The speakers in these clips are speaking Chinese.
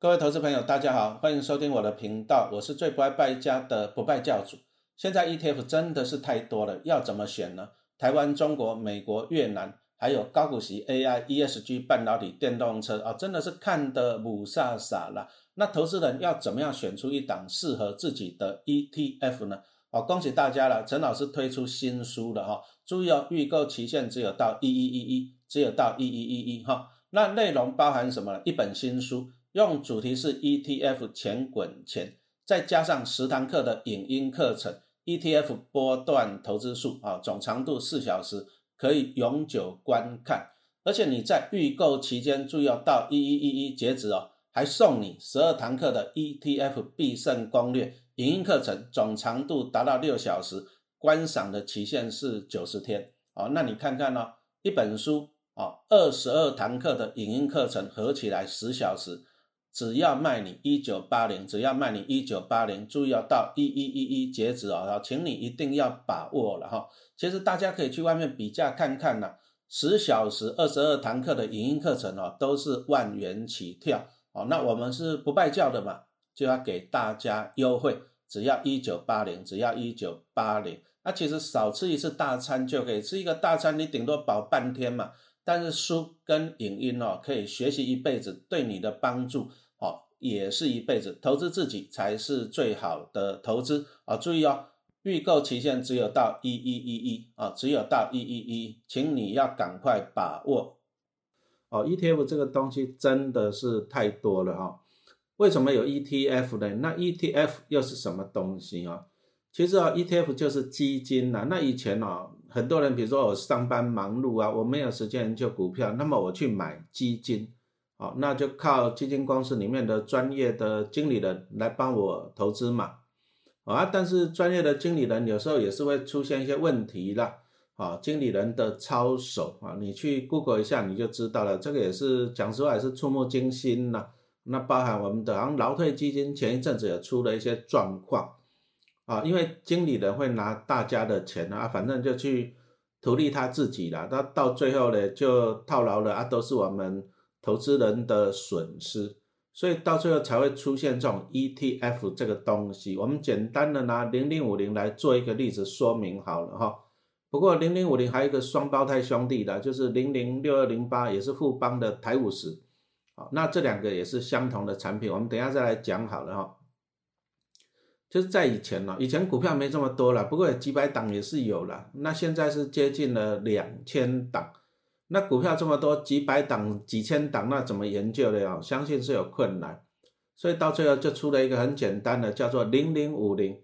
各位投资朋友，大家好，欢迎收听我的频道，我是最不爱败家的不败教主。现在 ETF 真的是太多了，要怎么选呢？台湾、中国、美国、越南，还有高股息 AI、ESG、半导体、电动车啊，真的是看得五煞煞了。那投资人要怎么样选出一档适合自己的 ETF 呢？哦，恭喜大家了，陈老师推出新书了哈，注意哦，预购期限只有到一一一一，只有到一一一一哈。那内容包含什么？一本新书。用主题是 ETF 钱滚钱，再加上十堂课的影音课程，ETF 波段投资术啊，总长度四小时，可以永久观看。而且你在预购期间，注意要到一一一一截止哦，还送你十二堂课的 ETF 必胜攻略影音课程，总长度达到六小时，观赏的期限是九十天哦。那你看看哦，一本书啊，二十二堂课的影音课程合起来十小时。只要卖你一九八零，只要卖你一九八零，注意要到一一一一截止哦，请你一定要把握了哈。其实大家可以去外面比价看看呐，十小时二十二堂课的影音课程哦，都是万元起跳哦。那我们是不败教的嘛，就要给大家优惠，只要一九八零，只要一九八零。那其实少吃一次大餐就可以吃一个大餐，你顶多饱半天嘛。但是书跟影音哦，可以学习一辈子，对你的帮助哦，也是一辈子。投资自己才是最好的投资啊！注意哦，预购期限只有到一一一一啊，只有到一一一，请你要赶快把握哦。ETF 这个东西真的是太多了哈，为什么有 ETF 呢？那 ETF 又是什么东西啊？其实啊，ETF 就是基金呐。那以前哦，很多人比如说我上班忙碌啊，我没有时间研究股票，那么我去买基金，哦，那就靠基金公司里面的专业的经理人来帮我投资嘛。啊，但是专业的经理人有时候也是会出现一些问题啦。啊，经理人的操守啊，你去 Google 一下你就知道了。这个也是讲实话也是触目惊心呐。那包含我们的像劳退基金前一阵子也出了一些状况。啊，因为经理人会拿大家的钱啊，反正就去图利他自己了，他到最后呢就套牢了啊，都是我们投资人的损失，所以到最后才会出现这种 ETF 这个东西。我们简单的拿零零五零来做一个例子说明好了哈。不过零零五零还有一个双胞胎兄弟的，就是零零六二零八，也是富邦的台五十，好，那这两个也是相同的产品，我们等下再来讲好了哈。就是在以前呢，以前股票没这么多了，不过几百档也是有了。那现在是接近了两千档，那股票这么多，几百档、几千档，那怎么研究的呀？相信是有困难，所以到最后就出了一个很简单的，叫做零零五零。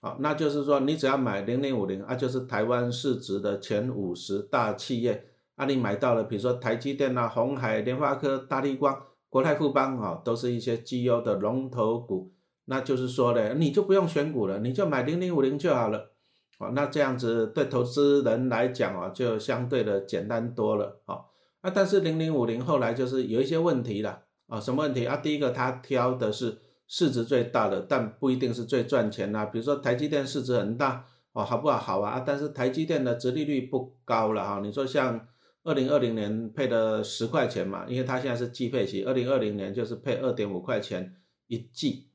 好，那就是说你只要买零零五零，啊，就是台湾市值的前五十大企业，啊，你买到了，比如说台积电啊、红海、联发科、大立光、国泰富邦啊，都是一些绩优的龙头股。那就是说呢，你就不用选股了，你就买零零五零就好了，哦，那这样子对投资人来讲啊，就相对的简单多了，哦，啊，但是零零五零后来就是有一些问题了，啊，什么问题啊？第一个，它挑的是市值最大的，但不一定是最赚钱呐。比如说台积电市值很大，哦，好不好？好啊，但是台积电的殖利率不高了哈。你说像二零二零年配的十块钱嘛，因为它现在是季配息，二零二零年就是配二点五块钱一季。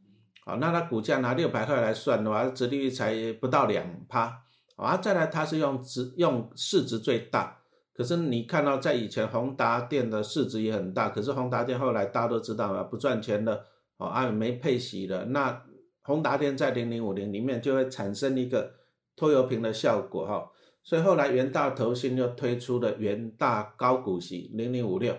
好，那它股价拿六百块来算的话，折利率才不到两趴。啊，再来它是用值用市值最大，可是你看到在以前宏达电的市值也很大，可是宏达电后来大家都知道嘛，不赚钱了，哦啊没配息了，那宏达电在零零五零里面就会产生一个拖油瓶的效果哈，所以后来元大投信又推出了元大高股息零零五六，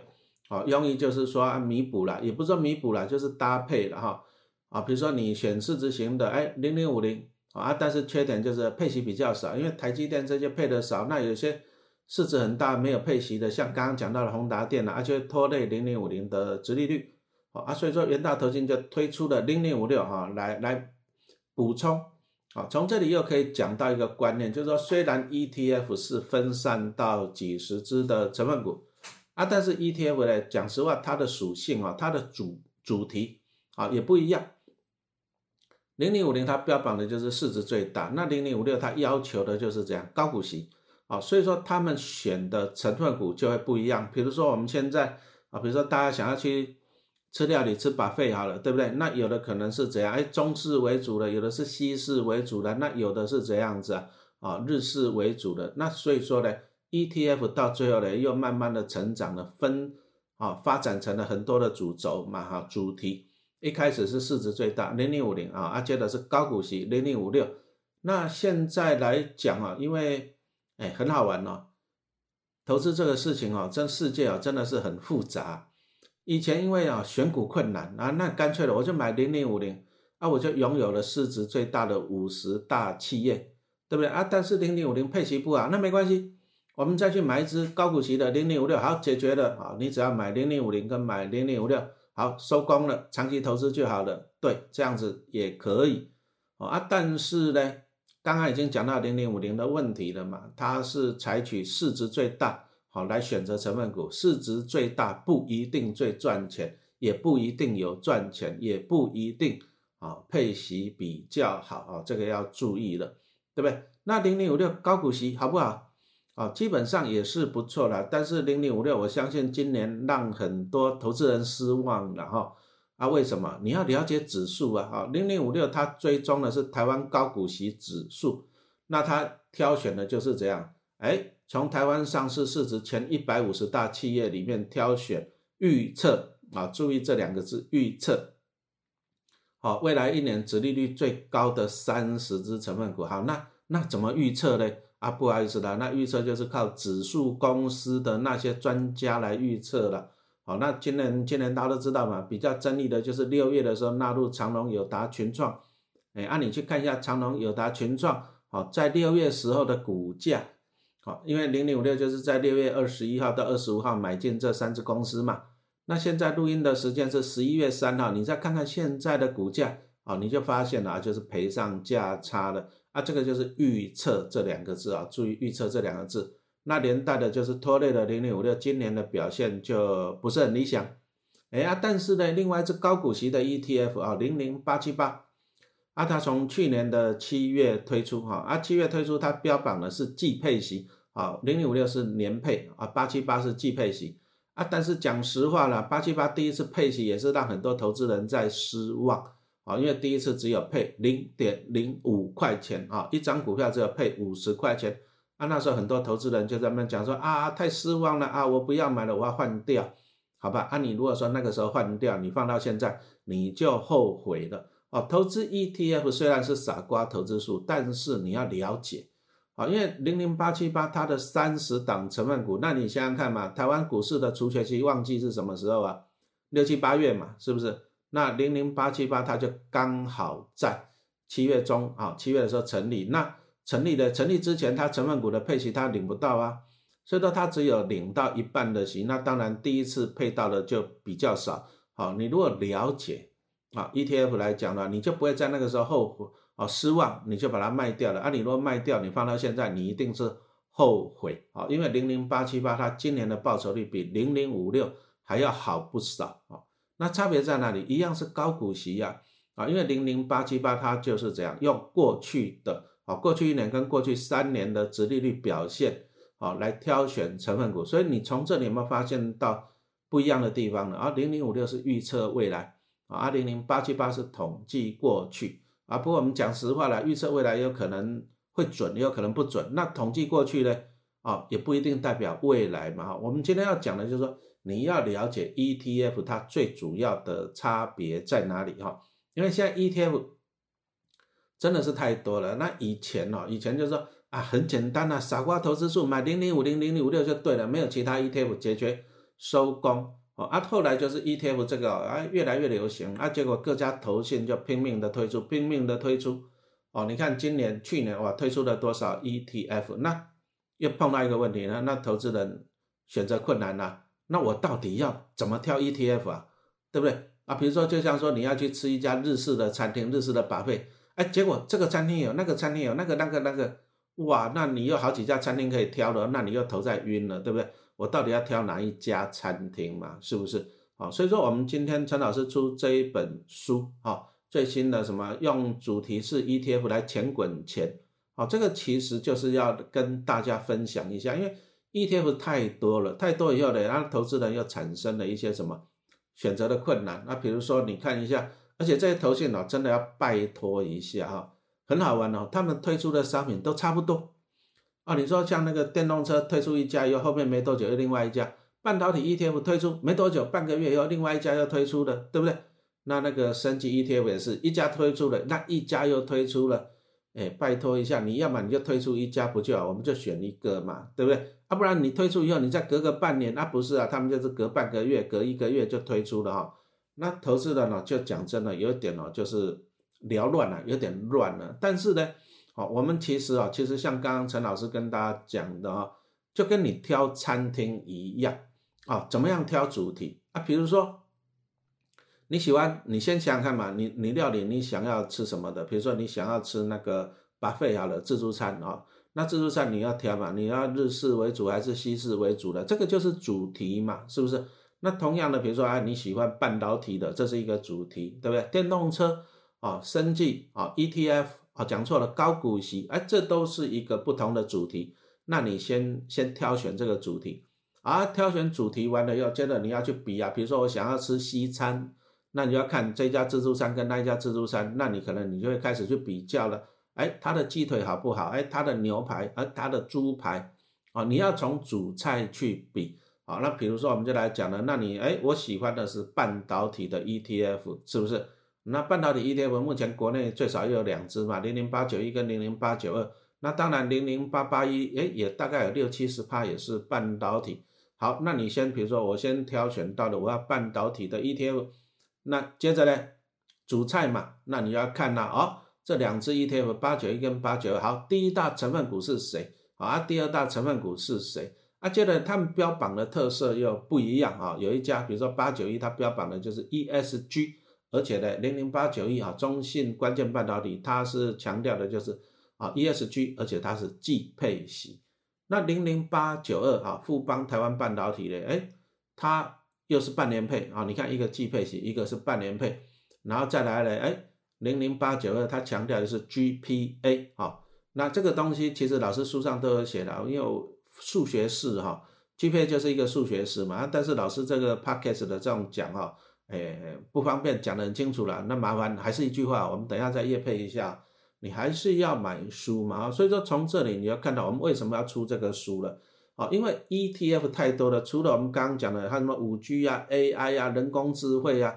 好，用意就是说弥补了，也不是说弥补了，就是搭配了哈。啊，比如说你选市值型的，哎，零零五零啊，但是缺点就是配息比较少，因为台积电这些配的少，那有些市值很大没有配息的，像刚刚讲到的宏达电啊，而且拖累零零五零的殖利率，啊，所以说元大投信就推出了零零五六哈，来来补充，啊，从这里又可以讲到一个观念，就是说虽然 ETF 是分散到几十只的成分股，啊，但是 ETF 呢，讲实话它的属性啊，它的主主题啊也不一样。零零五零它标榜的就是市值最大，那零零五六它要求的就是这样高股息啊，所以说他们选的成分股就会不一样。比如说我们现在啊，比如说大家想要去吃料理吃把费好了，对不对？那有的可能是怎样？哎，中式为主的，有的是西式为主的，那有的是怎样子啊？啊，日式为主的。那所以说呢，ETF 到最后呢，又慢慢的成长了，分啊发展成了很多的主轴嘛哈，主题。一开始是市值最大零零五零啊，啊接着是高股息零零五六。那现在来讲啊，因为哎很好玩哦，投资这个事情哦，这世界啊真的是很复杂。以前因为啊选股困难啊，那干脆了我就买零零五零啊，我就拥有了市值最大的五十大企业，对不对啊？但是零零五零配息不好，那没关系，我们再去买一只高股息的零零五六，好解决了啊！你只要买零零五零跟买零零五六，好收工了，长期投资就好了。对，这样子也可以啊。但是呢，刚刚已经讲到零零五零的问题了嘛，它是采取市值最大。好，来选择成分股，市值最大不一定最赚钱，也不一定有赚钱，也不一定啊配息比较好啊，这个要注意了，对不对？那零零五六高股息好不好？啊，基本上也是不错的，但是零零五六我相信今年让很多投资人失望了哈。啊，为什么？你要了解指数啊，哈，零零五六它追踪的是台湾高股息指数，那它挑选的就是这样，哎。从台湾上市市值前一百五十大企业里面挑选预测啊，注意这两个字预测。好，未来一年殖利率最高的三十只成分股。好，那那怎么预测呢？啊，不好意思啦，那预测就是靠指数公司的那些专家来预测了。好，那今年今年大家都知道嘛，比较争议的就是六月的时候纳入长隆、友达、群创。哎，啊，你去看一下长隆、友达、群创，好，在六月时候的股价。好因为零零五六就是在六月二十一号到二十五号买进这三只公司嘛，那现在录音的时间是十一月三号，你再看看现在的股价，啊，你就发现了啊，就是赔上价差了啊，这个就是预测这两个字啊，注意预测这两个字，那连带的就是拖累了零零五六今年的表现就不是很理想，哎呀，但是呢，另外一只高股息的 ETF 啊，零零八七八，啊，它从去年的七月推出哈，啊，七月推出它标榜的是季配息。啊，零零五六是年配啊，八七八是季配息啊。但是讲实话了，八七八第一次配息也是让很多投资人在失望啊，因为第一次只有配零点零五块钱啊，一张股票只有配五十块钱啊。那时候很多投资人就在那讲说啊，太失望了啊，我不要买了，我要换掉，好吧？啊，你如果说那个时候换掉，你放到现在你就后悔了哦。投资 ETF 虽然是傻瓜投资术，但是你要了解。啊，因为零零八七八它的三十档成分股，那你想想看嘛，台湾股市的除权期旺季是什么时候啊？六七八月嘛，是不是？那零零八七八它就刚好在七月中啊，七月的时候成立。那成立的成立之前，它成分股的配息它领不到啊，所以说它只有领到一半的息。那当然第一次配到的就比较少。好，你如果了解啊 ETF 来讲呢，你就不会在那个时候后悔。哦，失望你就把它卖掉了啊！你如果卖掉，你放到现在，你一定是后悔啊！因为零零八七八它今年的报酬率比零零五六还要好不少啊！那差别在哪里？一样是高股息呀啊！因为零零八七八它就是这样用过去的啊，过去一年跟过去三年的殖利率表现啊来挑选成分股，所以你从这里有没有发现到不一样的地方呢？啊，零零五六是预测未来啊，零零八七八是统计过去。啊，不过我们讲实话了，预测未来有可能会准，也有可能不准。那统计过去呢？啊，也不一定代表未来嘛。我们今天要讲的就是说，你要了解 ETF 它最主要的差别在哪里哈？因为现在 ETF 真的是太多了。那以前哦，以前就是说啊，很简单啊，傻瓜投资数买零零五零零零五六就对了，没有其他 ETF 解决收工。哦啊，后来就是 ETF 这个啊越来越流行啊，结果各家投信就拼命的推出，拼命的推出。哦，你看今年、去年哇，推出了多少 ETF？那又碰到一个问题呢？那投资人选择困难了。那我到底要怎么挑 ETF 啊？对不对？啊，比如说就像说你要去吃一家日式的餐厅，日式的把费，哎，结果这个餐厅有，那个餐厅有，那个那个那个，哇，那你有好几家餐厅可以挑了，那你又投在晕了，对不对？我到底要挑哪一家餐厅嘛？是不是？好，所以说我们今天陈老师出这一本书，哈，最新的什么用主题是 ETF 来钱滚钱，好，这个其实就是要跟大家分享一下，因为 ETF 太多了，太多以后呢，然后投资人又产生了一些什么选择的困难。那比如说你看一下，而且这些投信哦，真的要拜托一下哈，很好玩哦，他们推出的商品都差不多啊。你说像那个电动车推出一家以后，后面没多久又另外一家，半导体 ETF 推出没多久，半个月以后另外一家又推出的，对不对？那那个升级 ETF 也是一家推出了，那一家又推出了，哎，拜托一下，你要么你就推出一家不就好，我们就选一个嘛，对不对？啊，不然你推出以后，你再隔个半年，那不是啊，他们就是隔半个月、隔一个月就推出了哈。那投资人呢，就讲真的有点哦，就是缭乱了，有点乱了。但是呢，哦，我们其实啊，其实像刚刚陈老师跟大家讲的啊，就跟你挑餐厅一样啊，怎么样挑主题啊？比如说。你喜欢，你先想想看嘛，你你料理你想要吃什么的？比如说你想要吃那个 buffet 好了，自助餐啊，那自助餐你要挑嘛，你要日式为主还是西式为主的？这个就是主题嘛，是不是？那同样的，比如说啊，你喜欢半导体的，这是一个主题，对不对？电动车啊，生技啊，ETF 啊，讲错了，高股息，哎，这都是一个不同的主题。那你先先挑选这个主题啊，挑选主题完了以后，接着你要去比啊，比如说我想要吃西餐。那你要看这家自助餐跟那家自助餐，那你可能你就会开始去比较了。哎，它的鸡腿好不好？哎，它的牛排，而它的猪排，啊，你要从主菜去比。啊，那比如说我们就来讲了，那你哎，我喜欢的是半导体的 ETF，是不是？那半导体 ETF 目前国内最少又有两只嘛，零零八九一跟零零八九二。那当然零零八八一，哎，也大概有六七十趴也是半导体。好，那你先比如说我先挑选到的我要半导体的 ETF。那接着呢，主菜嘛，那你要看呐，哦，这两只 ETF 八九一跟八九二，好，第一大成分股是谁啊？第二大成分股是谁？啊，接着他们标榜的特色又不一样啊，有一家比如说八九一，它标榜的就是 ESG，而且呢，零零八九一啊，中信关键半导体，它是强调的就是啊 ESG，而且它是季配息。那零零八九二啊，富邦台湾半导体的，哎，它。又是半年配啊！你看一个季配型，一个是半年配，然后再来呢？哎，零零八九二，它强调的是 GPA 啊。那这个东西其实老师书上都有写的，因为数学式哈，GPA 就是一个数学式嘛。但是老师这个 podcast 的这种讲哈，哎，不方便讲得很清楚了。那麻烦还是一句话，我们等下再页配一下，你还是要买书嘛。所以说从这里你要看到我们为什么要出这个书了。啊，因为 ETF 太多了，除了我们刚刚讲的，还有什么五 G 啊、AI 啊、人工智慧啊，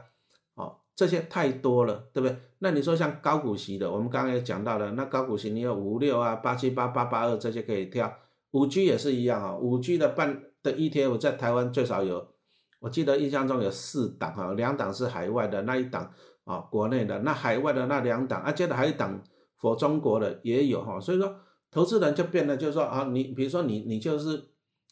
哦，这些太多了，对不对？那你说像高股息的，我们刚刚也讲到了，那高股息你有五六啊、八七八、八八二这些可以挑，五 G 也是一样啊，五 G 的半的 ETF 在台湾最少有，我记得印象中有四档啊，两档是海外的，那一档啊国内的，那海外的那两档，啊，接着还有一档佛中国的也有哈，所以说投资人就变得就是说啊，你比如说你你就是。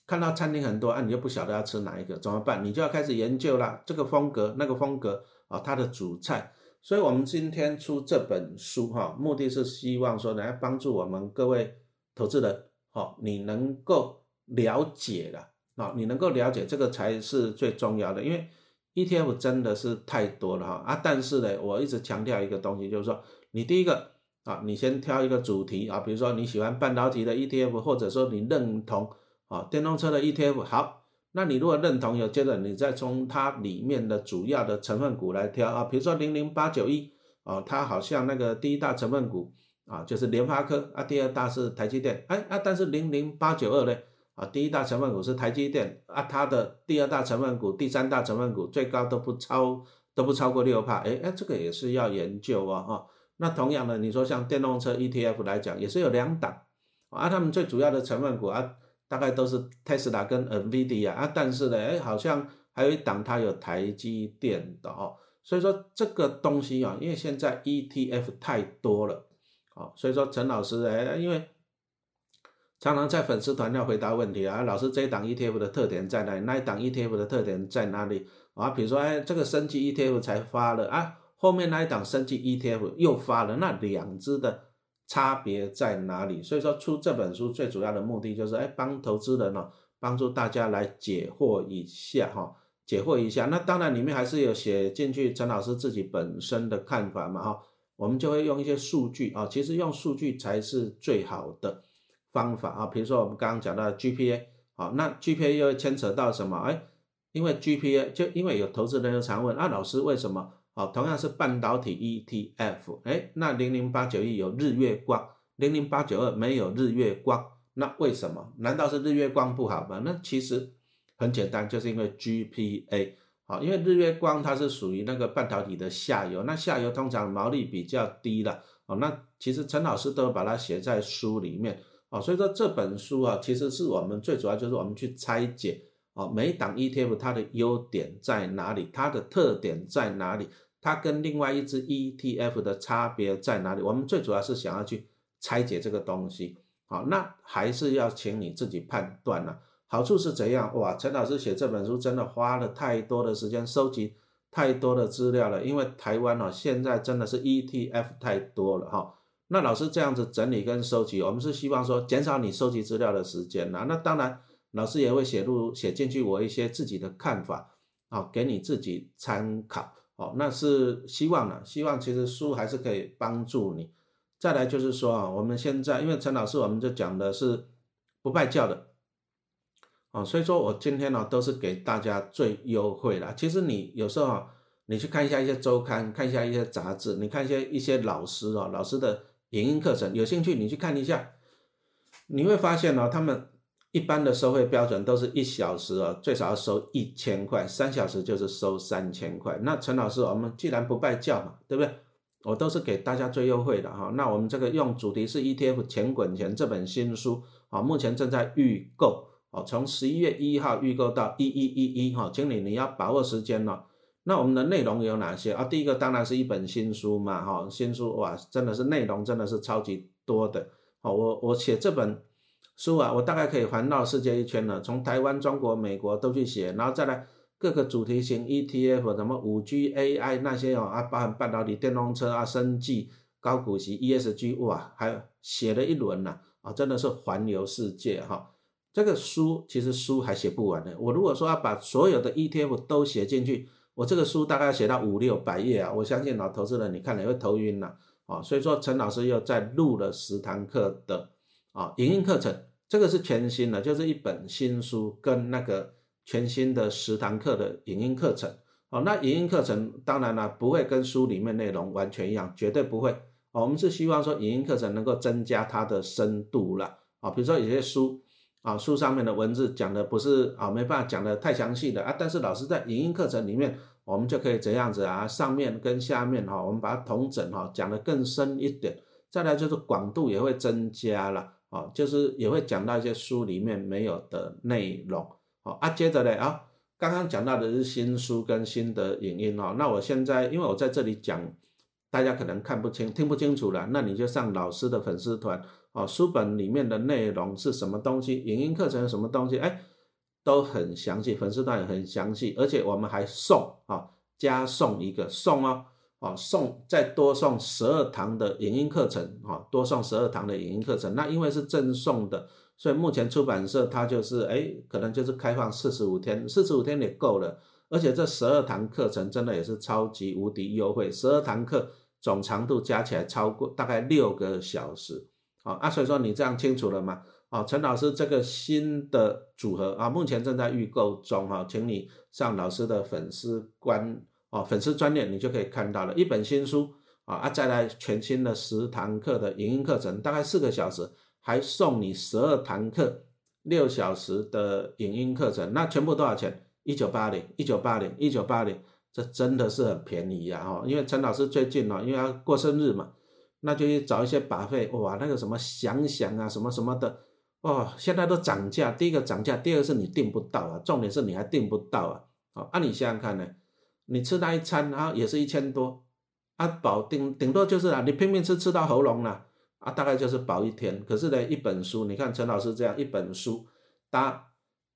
看到餐厅很多啊，你就不晓得要吃哪一个，怎么办？你就要开始研究了，这个风格、那个风格啊，它的主菜。所以，我们今天出这本书哈，目的是希望说来帮助我们各位投资人，好，你能够了解了啊，你能够了解这个才是最重要的。因为 ETF 真的是太多了哈啊，但是呢，我一直强调一个东西，就是说，你第一个啊，你先挑一个主题啊，比如说你喜欢半导体的 ETF，或者说你认同。啊，电动车的 ETF 好，那你如果认同，有接着你再从它里面的主要的成分股来挑啊，比如说零零八九一啊，它好像那个第一大成分股啊就是联发科啊，第二大是台积电，哎啊，但是零零八九二呢啊，第一大成分股是台积电啊，它的第二大成分股、第三大成分股最高都不超都不超过六帕，哎哎，这个也是要研究啊哈。那同样的，你说像电动车 ETF 来讲，也是有两档啊，他们最主要的成分股啊。大概都是特斯拉跟 NVIDIA 啊，但是呢，哎，好像还有一档它有台积电的哦，所以说这个东西啊，因为现在 ETF 太多了，哦，所以说陈老师哎，因为常常在粉丝团要回答问题啊，老师这一档 ETF 的特点在哪里？那一档 ETF 的特点在哪里？啊，比如说哎，这个升级 ETF 才发了啊，后面那一档升级 ETF 又发了，那两只的。差别在哪里？所以说出这本书最主要的目的就是，哎，帮投资人呢，帮助大家来解惑一下哈，解惑一下。那当然里面还是有写进去陈老师自己本身的看法嘛哈，我们就会用一些数据啊，其实用数据才是最好的方法啊。比如说我们刚刚讲到 GPA，好，那 GPA 又牵扯到什么？哎，因为 GPA 就因为有投资人就常问啊，老师为什么？哦，同样是半导体 ETF，哎，那零零八九一有日月光，零零八九二没有日月光，那为什么？难道是日月光不好吗？那其实很简单，就是因为 GPA，好，因为日月光它是属于那个半导体的下游，那下游通常毛利比较低了，哦，那其实陈老师都把它写在书里面，哦，所以说这本书啊，其实是我们最主要就是我们去拆解，哦，每一档 ETF 它的优点在哪里，它的特点在哪里。它跟另外一只 ETF 的差别在哪里？我们最主要是想要去拆解这个东西，好，那还是要请你自己判断了。好处是怎样？哇，陈老师写这本书真的花了太多的时间，收集太多的资料了。因为台湾哦，现在真的是 ETF 太多了哈。那老师这样子整理跟收集，我们是希望说减少你收集资料的时间呐。那当然，老师也会写入写进去我一些自己的看法，啊，给你自己参考。哦，那是希望呢，希望其实书还是可以帮助你。再来就是说啊，我们现在因为陈老师，我们就讲的是不拜教的，哦，所以说我今天呢都是给大家最优惠了。其实你有时候啊，你去看一下一些周刊，看一下一些杂志，你看一些一些老师哦，老师的影音课程，有兴趣你去看一下，你会发现呢，他们。一般的收费标准都是一小时哦，最少要收一千块，三小时就是收三千块。那陈老师，我们既然不拜教嘛，对不对？我都是给大家最优惠的哈。那我们这个用主题是 ETF 钱滚钱这本新书啊，目前正在预购哦，从十一月一号预购到一一一一哈，经理你要把握时间了。那我们的内容有哪些啊？第一个当然是一本新书嘛哈，新书哇，真的是内容真的是超级多的。好，我我写这本。书啊，我大概可以环绕世界一圈了，从台湾、中国、美国都去写，然后再来各个主题型 ETF，什么五 G、AI 那些哦，啊，包含半导体、电动车啊、生技、高股息、ESG，哇，还写了一轮呢，啊，真的是环游世界哈。这个书其实书还写不完的，我如果说要把所有的 ETF 都写进去，我这个书大概要写到五六百页啊，我相信老投资人你看了也会头晕了啊。所以说陈老师又在录了十堂课的啊影音课程。这个是全新的，就是一本新书跟那个全新的十堂课的影音课程哦。那影音课程当然了，不会跟书里面内容完全一样，绝对不会。我们是希望说影音课程能够增加它的深度了啊。比如说有些书啊，书上面的文字讲的不是啊，没办法讲的太详细的啊，但是老师在影音课程里面，我们就可以这样子啊，上面跟下面哈，我们把它同整哈，讲的更深一点。再来就是广度也会增加了。哦，就是也会讲到一些书里面没有的内容。好啊，接着呢啊，刚刚讲到的是新书跟新的影音哦。那我现在因为我在这里讲，大家可能看不清、听不清楚了，那你就上老师的粉丝团哦。书本里面的内容是什么东西？影音课程是什么东西？哎，都很详细，粉丝团也很详细，而且我们还送啊，加送一个送哦。哦，送再多送十二堂的影音课程，哈，多送十二堂的影音课程。那因为是赠送的，所以目前出版社它就是，哎，可能就是开放四十五天，四十五天也够了。而且这十二堂课程真的也是超级无敌优惠，十二堂课总长度加起来超过大概六个小时。好啊，所以说你这样清楚了吗？啊，陈老师这个新的组合啊，目前正在预购中，哈，请你上老师的粉丝官。哦，粉丝专业你就可以看到了一本新书啊啊，再来全新的十堂课的影音课程，大概四个小时，还送你十二堂课六小时的影音课程，那全部多少钱？一九八零，一九八零，一九八零，这真的是很便宜呀！哈，因为陈老师最近呢，因为要过生日嘛，那就去找一些把费，哇，那个什么想想啊，什么什么的，哦，现在都涨价，第一个涨价，第二个是你订不到啊，重点是你还订不到啊，好，那你想想看呢？你吃那一餐啊，也是一千多，啊保顶顶多就是啊，你拼命吃吃到喉咙了，啊大概就是保一天。可是呢，一本书，你看陈老师这样一本书搭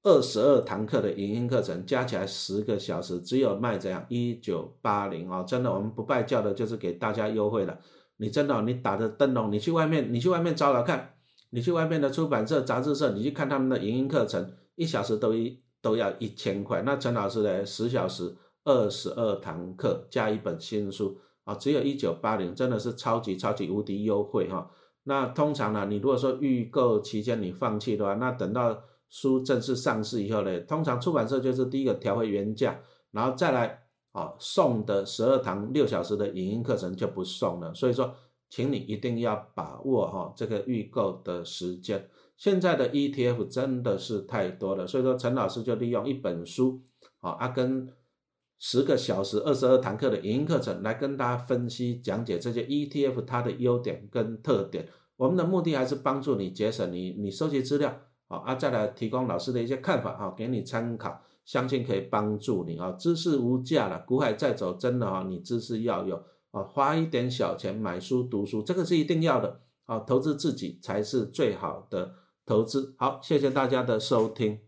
二十二堂课的影音课程，加起来十个小时，只有卖这样一九八零哦，真的我们不拜教的，就是给大家优惠了。你真的你打着灯笼，你去外面，你去外面找找看，你去外面的出版社、杂志社，你去看他们的影音课程，一小时都一都要一千块。那陈老师呢，十小时。二十二堂课加一本新书啊，只有一九八零，真的是超级超级无敌优惠哈。那通常呢，你如果说预购期间你放弃的话，那等到书正式上市以后呢，通常出版社就是第一个调回原价，然后再来啊送的十二堂六小时的影音课程就不送了。所以说，请你一定要把握哈这个预购的时间。现在的 ETF 真的是太多了，所以说陈老师就利用一本书啊，啊跟十个小时二十二堂课的影音课程来跟大家分析讲解这些 ETF 它的优点跟特点。我们的目的还是帮助你节省你你收集资料。好啊，再来提供老师的一些看法啊，给你参考，相信可以帮助你啊。知识无价了，股海再走，真的啊，你知识要有啊，花一点小钱买书读书，这个是一定要的啊。投资自己才是最好的投资。好，谢谢大家的收听。